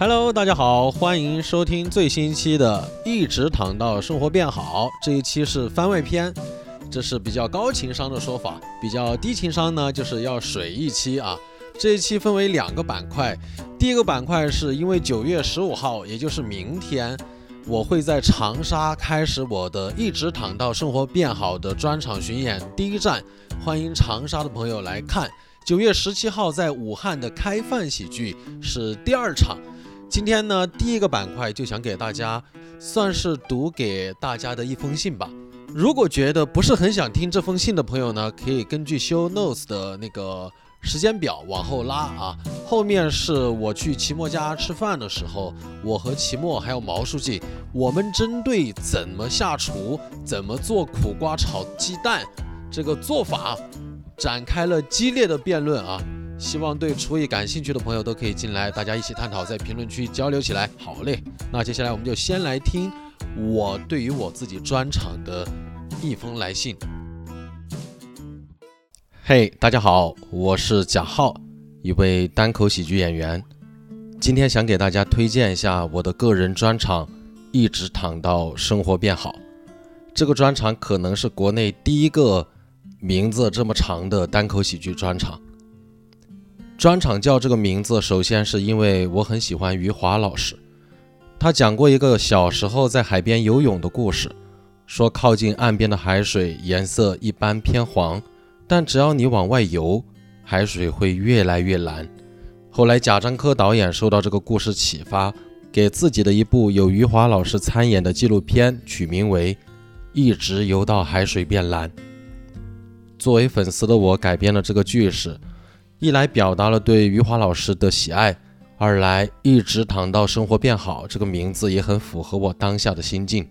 Hello，大家好，欢迎收听最新一期的《一直躺到生活变好》。这一期是番外篇，这是比较高情商的说法，比较低情商呢，就是要水一期啊。这一期分为两个板块，第一个板块是因为九月十五号，也就是明天，我会在长沙开始我的《一直躺到生活变好》的专场巡演，第一站，欢迎长沙的朋友来看。九月十七号在武汉的开饭喜剧是第二场。今天呢，第一个板块就想给大家算是读给大家的一封信吧。如果觉得不是很想听这封信的朋友呢，可以根据 show notes 的那个时间表往后拉啊。后面是我去齐墨家吃饭的时候，我和齐墨还有毛书记，我们针对怎么下厨、怎么做苦瓜炒鸡蛋这个做法展开了激烈的辩论啊。希望对厨艺感兴趣的朋友都可以进来，大家一起探讨，在评论区交流起来。好嘞，那接下来我们就先来听我对于我自己专场的一封来信。嘿，大家好，我是贾浩，一位单口喜剧演员。今天想给大家推荐一下我的个人专场《一直躺到生活变好》。这个专场可能是国内第一个名字这么长的单口喜剧专场。专场叫这个名字，首先是因为我很喜欢余华老师，他讲过一个小时候在海边游泳的故事，说靠近岸边的海水颜色一般偏黄，但只要你往外游，海水会越来越蓝。后来贾樟柯导演受到这个故事启发，给自己的一部有余华老师参演的纪录片取名为《一直游到海水变蓝》。作为粉丝的我改编了这个句式。一来表达了对余华老师的喜爱，二来一直躺到生活变好这个名字也很符合我当下的心境。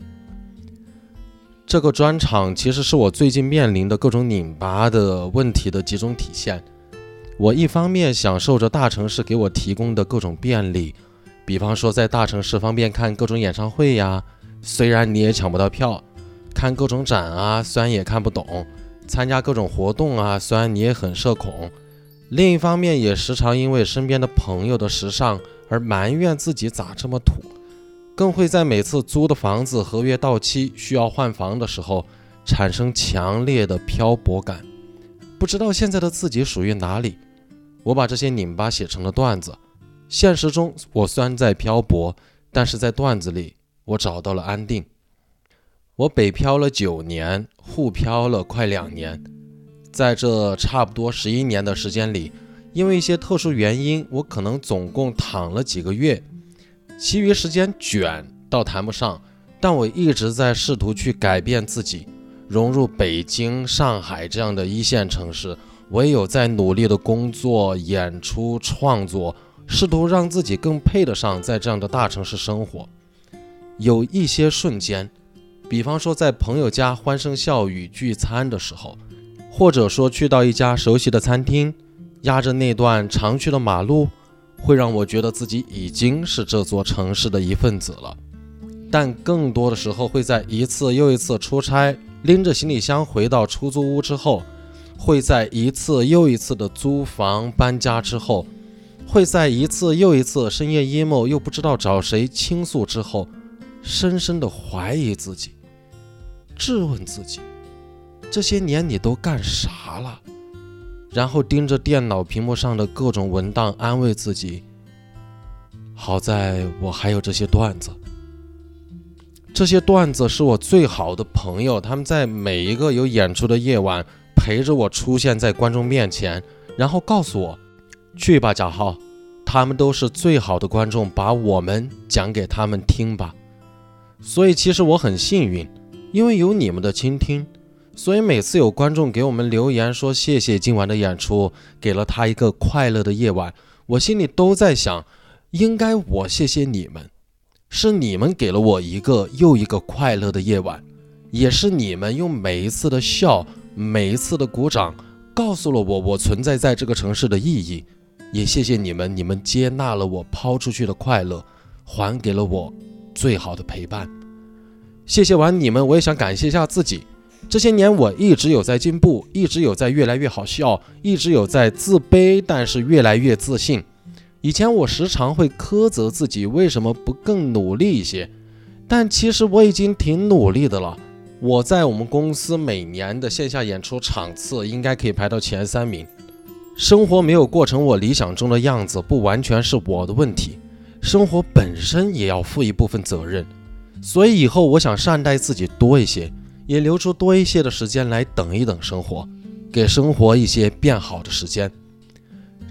这个专场其实是我最近面临的各种拧巴的问题的集中体现。我一方面享受着大城市给我提供的各种便利，比方说在大城市方便看各种演唱会呀，虽然你也抢不到票；看各种展啊，虽然也看不懂；参加各种活动啊，虽然你也很社恐。另一方面，也时常因为身边的朋友的时尚而埋怨自己咋这么土，更会在每次租的房子合约到期需要换房的时候，产生强烈的漂泊感，不知道现在的自己属于哪里。我把这些拧巴写成了段子。现实中，我虽然在漂泊，但是在段子里，我找到了安定。我北漂了九年，沪漂了快两年。在这差不多十一年的时间里，因为一些特殊原因，我可能总共躺了几个月，其余时间卷倒谈不上，但我一直在试图去改变自己，融入北京、上海这样的一线城市。我也有在努力的工作、演出、创作，试图让自己更配得上在这样的大城市生活。有一些瞬间，比方说在朋友家欢声笑语聚餐的时候。或者说去到一家熟悉的餐厅，压着那段常去的马路，会让我觉得自己已经是这座城市的一份子了。但更多的时候，会在一次又一次出差，拎着行李箱回到出租屋之后，会在一次又一次的租房搬家之后，会在一次又一次深夜 emo 又不知道找谁倾诉之后，深深的怀疑自己，质问自己。这些年你都干啥了？然后盯着电脑屏幕上的各种文档，安慰自己：好在我还有这些段子。这些段子是我最好的朋友，他们在每一个有演出的夜晚陪着我出现在观众面前，然后告诉我：去吧，贾浩，他们都是最好的观众，把我们讲给他们听吧。所以其实我很幸运，因为有你们的倾听。所以每次有观众给我们留言说谢谢今晚的演出，给了他一个快乐的夜晚，我心里都在想，应该我谢谢你们，是你们给了我一个又一个快乐的夜晚，也是你们用每一次的笑，每一次的鼓掌，告诉了我我存在在这个城市的意义，也谢谢你们，你们接纳了我抛出去的快乐，还给了我最好的陪伴。谢谢完你们，我也想感谢一下自己。这些年我一直有在进步，一直有在越来越好笑，一直有在自卑，但是越来越自信。以前我时常会苛责自己为什么不更努力一些，但其实我已经挺努力的了。我在我们公司每年的线下演出场次应该可以排到前三名。生活没有过成我理想中的样子，不完全是我的问题，生活本身也要负一部分责任。所以以后我想善待自己多一些，也留出多一些的时间来等一等生活，给生活一些变好的时间。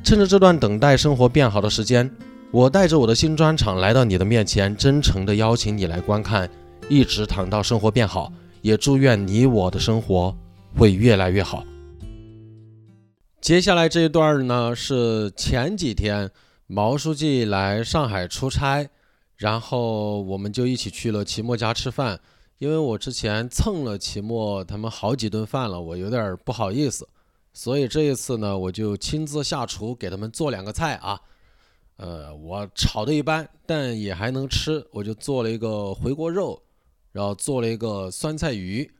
趁着这段等待生活变好的时间，我带着我的新专场来到你的面前，真诚地邀请你来观看，一直躺到生活变好，也祝愿你我的生活会越来越好。接下来这一段呢，是前几天毛书记来上海出差，然后我们就一起去了齐墨家吃饭。因为我之前蹭了齐墨他们好几顿饭了，我有点不好意思。所以这一次呢，我就亲自下厨给他们做两个菜啊，呃，我炒的一般，但也还能吃。我就做了一个回锅肉，然后做了一个酸菜鱼，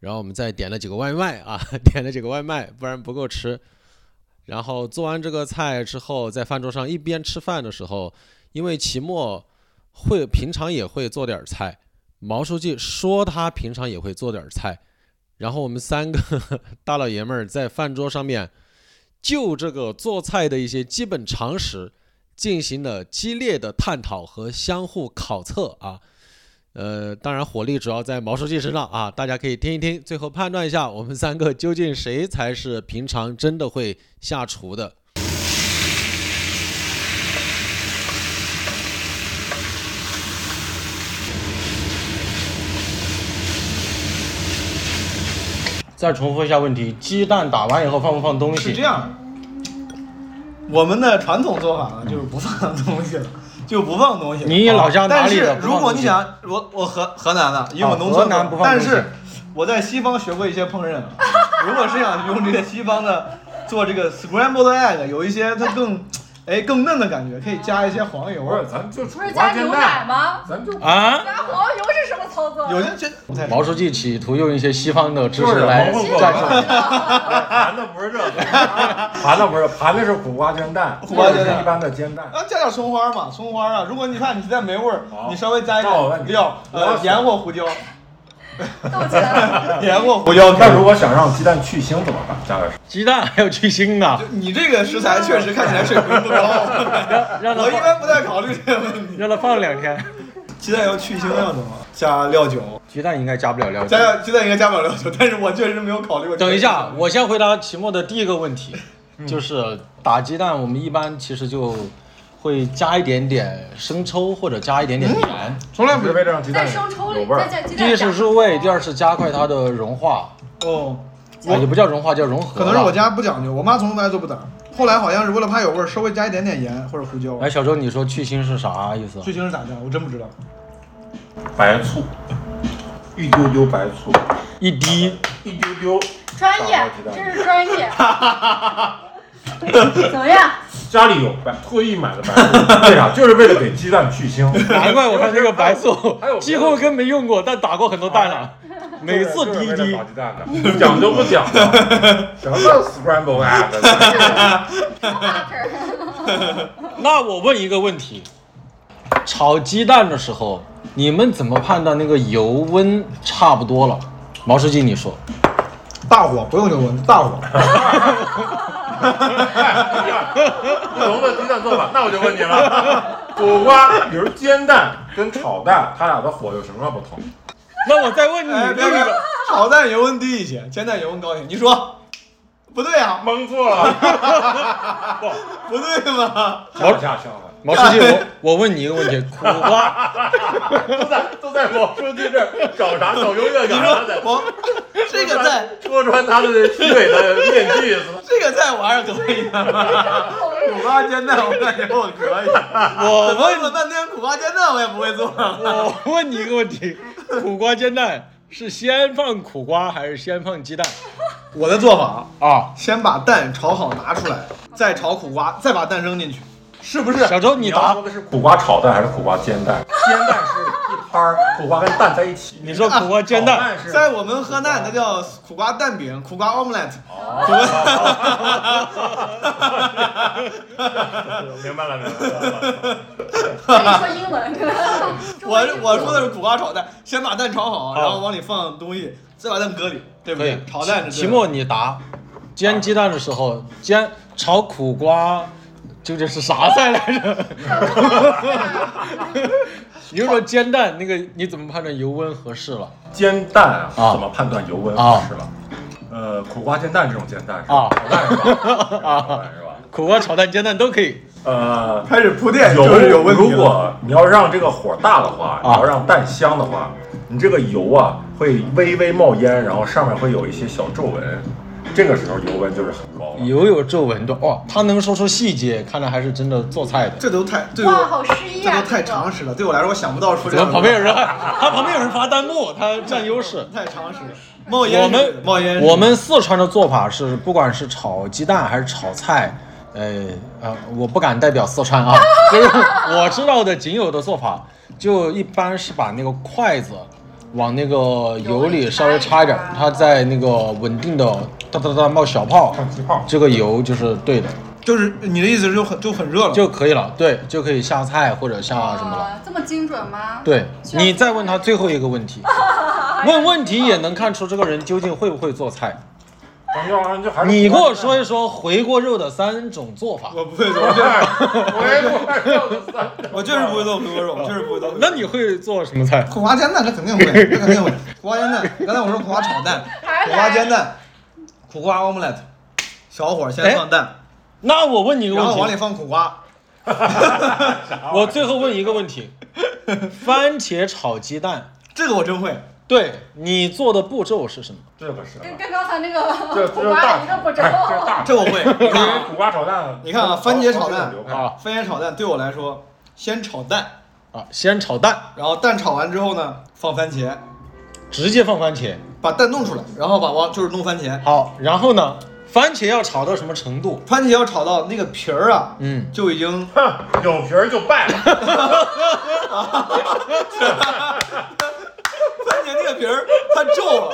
然后我们再点了几个外卖啊，点了几个外卖，不然不够吃。然后做完这个菜之后，在饭桌上一边吃饭的时候，因为齐墨会平常也会做点菜，毛书记说他平常也会做点菜。然后我们三个 大老爷们儿在饭桌上面，就这个做菜的一些基本常识进行了激烈的探讨和相互考测啊。呃，当然火力主要在毛书记身上啊，大家可以听一听，最后判断一下我们三个究竟谁才是平常真的会下厨的。再重复一下问题：鸡蛋打完以后放不放东西？是这样，我们的传统做法呢，就是不放东西了，就不放东西。你老家哪里的？但是如果你想，我我河河南的，因为我农村的，但是我在西方学过一些烹饪。如果是想用这个西方的做这个 scrambled egg，有一些它更。哎，更嫩的感觉，可以加一些黄油。不是，咱就不是加牛奶吗？咱就啊，加黄油是什么操作？有些这毛书记企图用一些西方的知识来战胜。盘的不是这个，盘的不是，盘的是苦瓜煎蛋，苦瓜煎蛋一般的煎蛋。啊，加点葱花嘛，葱花啊。如果你看你实在没味儿，你稍微加一点料，呃，盐或胡椒。豆浆，盐或胡椒。那如果想让鸡蛋去腥怎么办？加点什么？鸡蛋还有去腥的？你这个食材确实看起来水平不高。我一般不太考虑这个问题。让它放两天。鸡蛋要去腥要怎么？加料酒。鸡蛋应该加不了料酒。加鸡蛋应该加不了料酒，但是我确实没有考虑过。等一下，我先回答齐墨的第一个问题，就是打鸡蛋，我们一般其实就。会加一点点生抽或者加一点点盐，从来不是为了让鸡蛋在生抽里有味儿。第一是入味，第二是加快它的融化。哦，也不叫融化，叫融合。可能是我家不讲究，我妈从来都不打。后来好像是为了怕有味儿，稍微加一点点盐或者胡椒。哎，小周，你说去腥是啥意思？去腥是咋的？我真不知道。白醋，一丢丢白醋，一滴，一丢丢。专业，这是专业。怎么样？家里有白，特意买的白醋，为啥？就是为了给鸡蛋去腥。难怪我看这个白醋，几乎跟没用过，但打过很多蛋了。每次滴一滴。打鸡蛋的，讲究不讲究？什么 scramble egg？那我问一个问题：炒鸡蛋的时候，你们怎么判断那个油温差不多了？毛书记，你说。大火，不用油温，大火。不同的鸡蛋做法，那我就问你了，苦瓜，比如煎蛋跟炒蛋，它俩的火有什么不同？那我再问你，那个炒蛋油温低一些，煎蛋油温高一些，你说不对啊？蒙错了，不 不对吗？毛下相反。毛书记，我我问你一个问题，苦瓜 都在都在毛书记这找啥找优越感？我这个在戳穿他的虚伪的面具。这个在我还是可以的，苦瓜煎蛋我感觉我可以。我问了半天苦瓜煎蛋我也不会做。我问你一个问题，苦瓜煎蛋是先放苦瓜还是先放鸡蛋？我的做法啊，先把蛋炒好拿出来，再炒苦瓜，再把蛋扔进去。是不是小周？你答说的是苦瓜炒蛋还是苦瓜煎蛋？煎蛋是一摊儿，苦瓜跟蛋在一起。你说苦瓜煎蛋，在我们河南那叫苦瓜蛋饼、苦瓜 omelette。明白了，明白了。你说英文，我我说的是苦瓜炒蛋，先把蛋炒好，好然后往里放东西，再把蛋搁里，对不对？。炒蛋是期末你答，煎鸡蛋的时候，煎炒苦瓜究竟是啥菜来着？你就说煎蛋那个，你怎么判断油温合适了？煎蛋啊，啊怎么判断油温合适了？呃，苦瓜煎蛋这种煎蛋是吧？啊炒蛋是吧？苦瓜炒蛋、煎蛋都可以。呃，开始铺垫，油就是有问题。如果你要让这个火大的话，你啊要让蛋香的话，你这个油啊会微微冒烟，然后上面会有一些小皱纹，这个时候油温就是很高了。油有皱纹的哦，他能说出细节，看来还是真的做菜的。这都太对哇，我好诗意啊！这都太常识了，对我来说我想不到说这怎么的旁边有人？他旁边有人发弹幕，他占优势。太常识了。冒烟我们冒烟，我们四川的做法是，不管是炒鸡蛋还是炒菜，呃呃，我不敢代表四川啊，就是我知道的仅有的做法，就一般是把那个筷子往那个油里稍微插一点，它在那个稳定的哒哒哒冒小泡，泡，这个油就是对的就是你的意思是就很就很热了，就可以了，对，就可以下菜或者下什么了。啊这么精准吗？对你再问他最后一个问题，问问题也能看出这个人究竟会不会做菜。要不然就还是你给我说一说回锅肉的三种做法。我不会做，我就是回锅肉的三我就是不会做回锅肉，我就是不会做。那你会做什么菜？苦瓜煎蛋这肯定会，这肯定会。苦瓜煎蛋，刚才我说苦瓜炒蛋，苦瓜煎蛋，苦瓜 omelette，小火先放蛋，那我问你一个然后往里，放苦瓜。我最后问一个问题：番茄炒鸡蛋，这个我真会，对你做的步骤是什么？这个是跟跟刚才那个 这苦瓜这是大一个步骤，哎这是大 这我会。你因为看啊，苦瓜炒蛋，你看啊番茄炒蛋啊番茄炒蛋对我来说，先炒蛋，啊，先炒蛋，然后蛋炒完之后呢，放番茄，直接放番茄。把蛋弄出来，然后把往就是弄番茄，好，然后呢，番茄要炒到什么程度？番茄要炒到那个皮儿啊，嗯，就已经哼，有皮儿就败了。番茄那皮儿它皱了，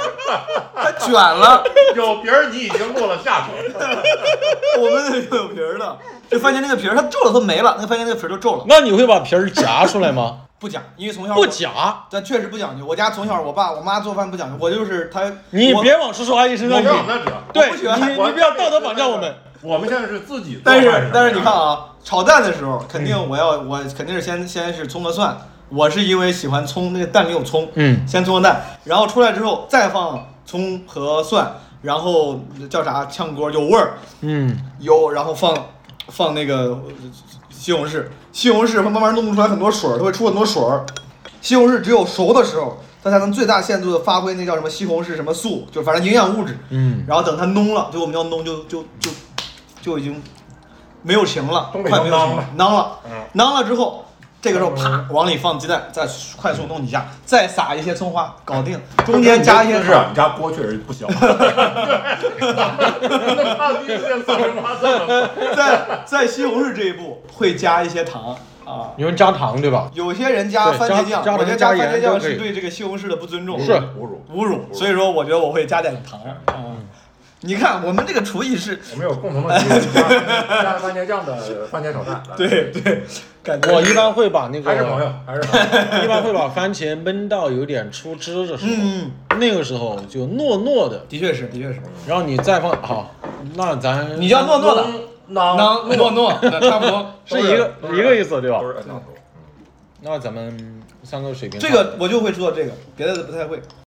它卷了，有皮儿，你已经落了下手。我们那个有皮儿的，就番茄那个皮儿它皱了，它没了，那个番茄那个皮儿就皱了。那你会把皮儿夹出来吗？不夹，因为从小不，夹，但确实不讲究。我家从小我爸我妈做饭不讲究，我就是他，你别往叔叔阿姨身上引。我让那者，对你，我你不要道德绑架我们。我们现在是自己但是但是你看啊，炒蛋的时候肯定我要我肯定是先先是葱和蒜，我是因为喜欢葱，那个蛋里有葱，嗯，先葱和蛋，然后出来之后再放葱和蒜，然后叫啥炝锅有味儿，嗯，油，然后放放那个呃西红柿，西红柿会慢慢弄出来很多水儿，它会出很多水儿。西红柿只有熟的时候，它才能最大限度的发挥那叫什么西红柿什么素，就反正营养物质。嗯，然后等它浓了，就我们叫浓，就就就就已经没有情了，东北快没有情了囊了，嗯。囊了之后，这个时候啪往里放鸡蛋，再快速弄几下，再撒一些葱花，搞定，中间加一些是啊，你家锅确实不小。在在西红柿这一步会加一些糖啊。你们加糖对吧？有些人加对番茄酱，我觉得加番茄酱是对这个西红柿的不尊重，是侮辱？侮辱。所以说，我觉得我会加点糖。啊，你看我们这个厨艺是，我们有共同的基因，加加番茄酱的番茄炒蛋。对对，感觉我一般会把那个还是朋友，还是朋友。一般会把番茄焖到有点出汁的时候，嗯，那个时候就糯糯的，的确是，的确是。然后你再放好，那咱你叫糯糯的，囊囊糯糯，差不多。是一个是一个意思对吧都？是囊头。那咱们三个水平这个我就会做这个，别的不太会。